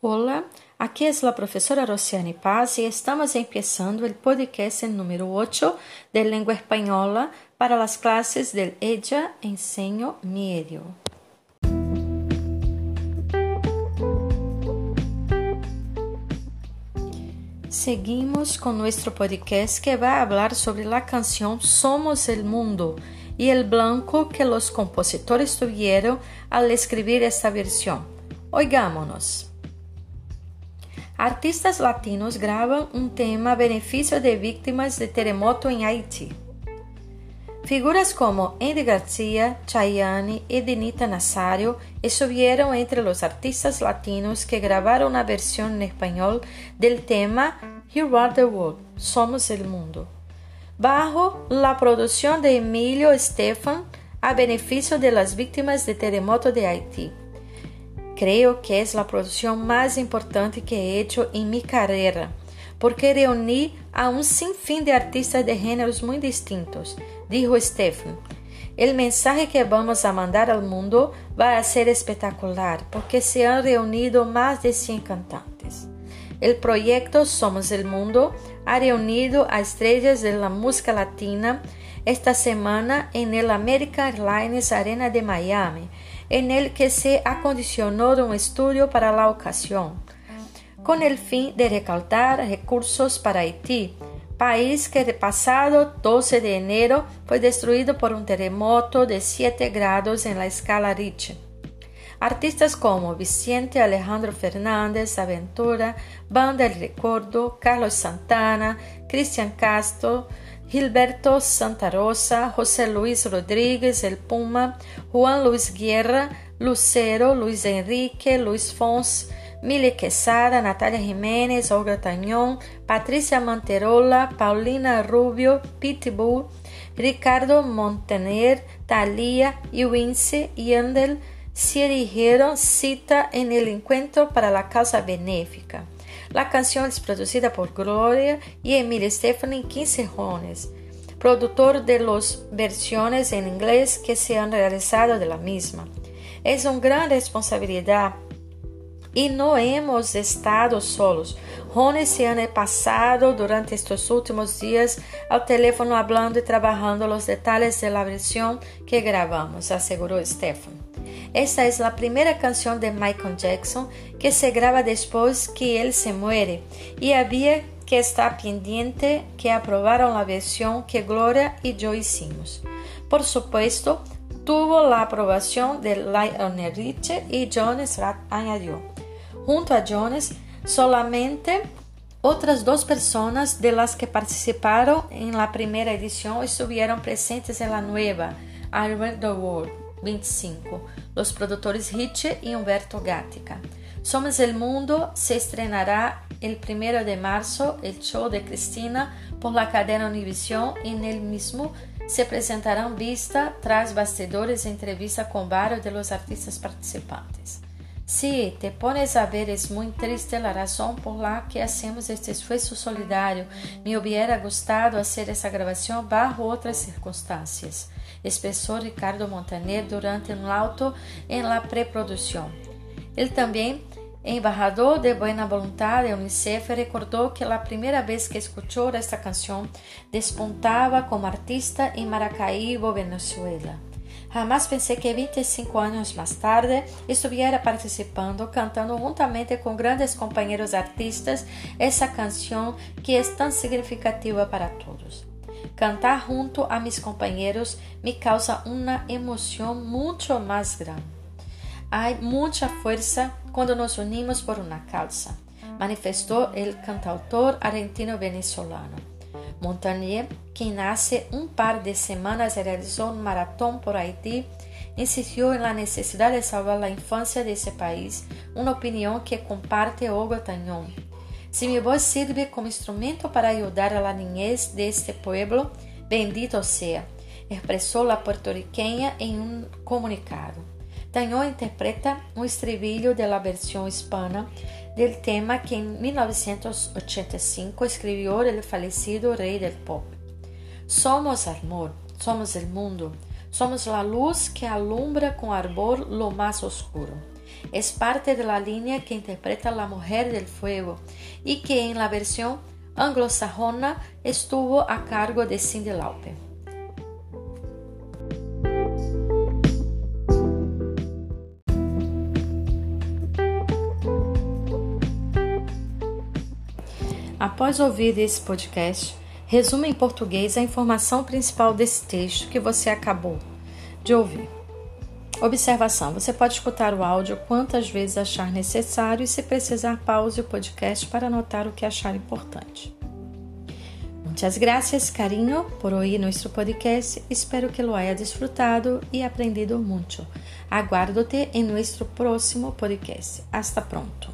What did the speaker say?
Hola, aquí es la profesora Rosiane Paz y estamos empezando el podcast número 8 de lengua española para las clases del Ella Enseño Medio. Seguimos con nuestro podcast que va a hablar sobre la canción Somos el Mundo y el blanco que los compositores tuvieron al escribir esta versión. Oigámonos. Artistas latinos gravam um tema a benefício de vítimas de terremoto em Haiti. Figuras como Andy Garcia, Chayanne e Denita Nazario estuvieron entre los artistas latinos que gravaram a versão em espanhol del tema You Are the World, Somos el Mundo, bajo la produção de Emilio Estefan a benefício de las vítimas de terremoto de Haití. Creo que es la producción más importante que he hecho en mi carrera, porque reuní a un sinfín de artistas de géneros muy distintos, dijo Stephen. El mensaje que vamos a mandar al mundo va a ser espectacular, porque se han reunido más de 100 cantantes. El proyecto Somos el Mundo ha reunido a estrellas de la música latina esta semana en el American Airlines Arena de Miami en el que se acondicionó un estudio para la ocasión, con el fin de recaudar recursos para Haití, país que el pasado 12 de enero fue destruido por un terremoto de 7 grados en la escala Richter. Artistas como Vicente Alejandro Fernández Aventura, Banda El Recuerdo, Carlos Santana, Cristian Castro, Gilberto Santa Rosa, José Luis Rodríguez, El Puma, Juan Luis Guerra, Lucero, Luis Enrique, Luis Fons, Mili Quesada, Natalia Jiménez, Olga Tañón, Patricia Manterola, Paulina Rubio, Pitbull, Ricardo Montaner, Thalia y Wince Yandel se dijeron cita en el encuentro para la causa benéfica. La canción es producida por Gloria y Emily Stephanie Quincejones, productor de las versiones en inglés que se han realizado de la misma. Es una gran responsabilidad y no hemos estado solos. Rony se ha pasado durante estos últimos días al teléfono hablando y trabajando los detalles de la versión que grabamos, aseguró Stephen. Esta es la primera canción de Michael Jackson que se graba después que él se muere y había que estar pendiente que aprobaron la versión que Gloria y yo hicimos. Por supuesto, tuvo la aprobación de Lionel Richie y Jones añadió. Junto a Jones, solamente otras dos personas de las que participaron en la primera edición estuvieron presentes en la nueva I the World. 25. Los produtores Richie y Humberto Gatica. Somos el Mundo se estrenará el 1 de marzo el show de Cristina por la cadena Univision y en el mismo se presentarán vista tras bastidores e entrevista con varios de los artistas participantes. Si te pones a ver, es muy triste la razón por la que hacemos este esfuerzo solidario. Me hubiera gustado hacer esa grabación bajo otras circunstancias expressou Ricardo Montaner durante um auto em la preprodução. Ele também, embajador de Buena Voluntad de UNICEF, recordou que a primeira vez que escutou esta canção despuntava como artista em Maracaibo, Venezuela. Jamás pensei que 25 anos mais tarde estuviera participando, cantando juntamente com grandes companheiros artistas essa canção que é tão significativa para todos. Cantar junto a mis compañeros me causa una emoción mucho más grande. Hay mucha fuerza cuando nos unimos por una causa, manifestó el cantautor argentino-venezolano. Montagnier, quien hace un par de semanas realizó un maratón por Haití, insistió en la necesidad de salvar la infancia de ese país, una opinión que comparte Olga Tañón, Si mi voz sirve como instrumento para ayudar a la niñez de este pueblo, bendito sea, expresó la puertorriqueña en un comunicado. Tañón interpreta un estribillo de la versión hispana del tema que en 1985 escribió el fallecido rey del pop. Somos amor, somos el mundo, somos la luz que alumbra con ardor lo más oscuro. Es parte de la línea que interpreta La Mujer del Fuego y que en la versión anglosajona estuvo a cargo de Cindy Lauper. Após ouvir esse podcast, resuma em português a informação principal desse texto que você acabou de ouvir. Observação: você pode escutar o áudio quantas vezes achar necessário e, se precisar, pause o podcast para anotar o que achar importante. Muchas gracias, cariño, por oír nuestro podcast. Espero que lo haya disfrutado y aprendido mucho. Aguardo-te en nuestro próximo podcast. Hasta pronto.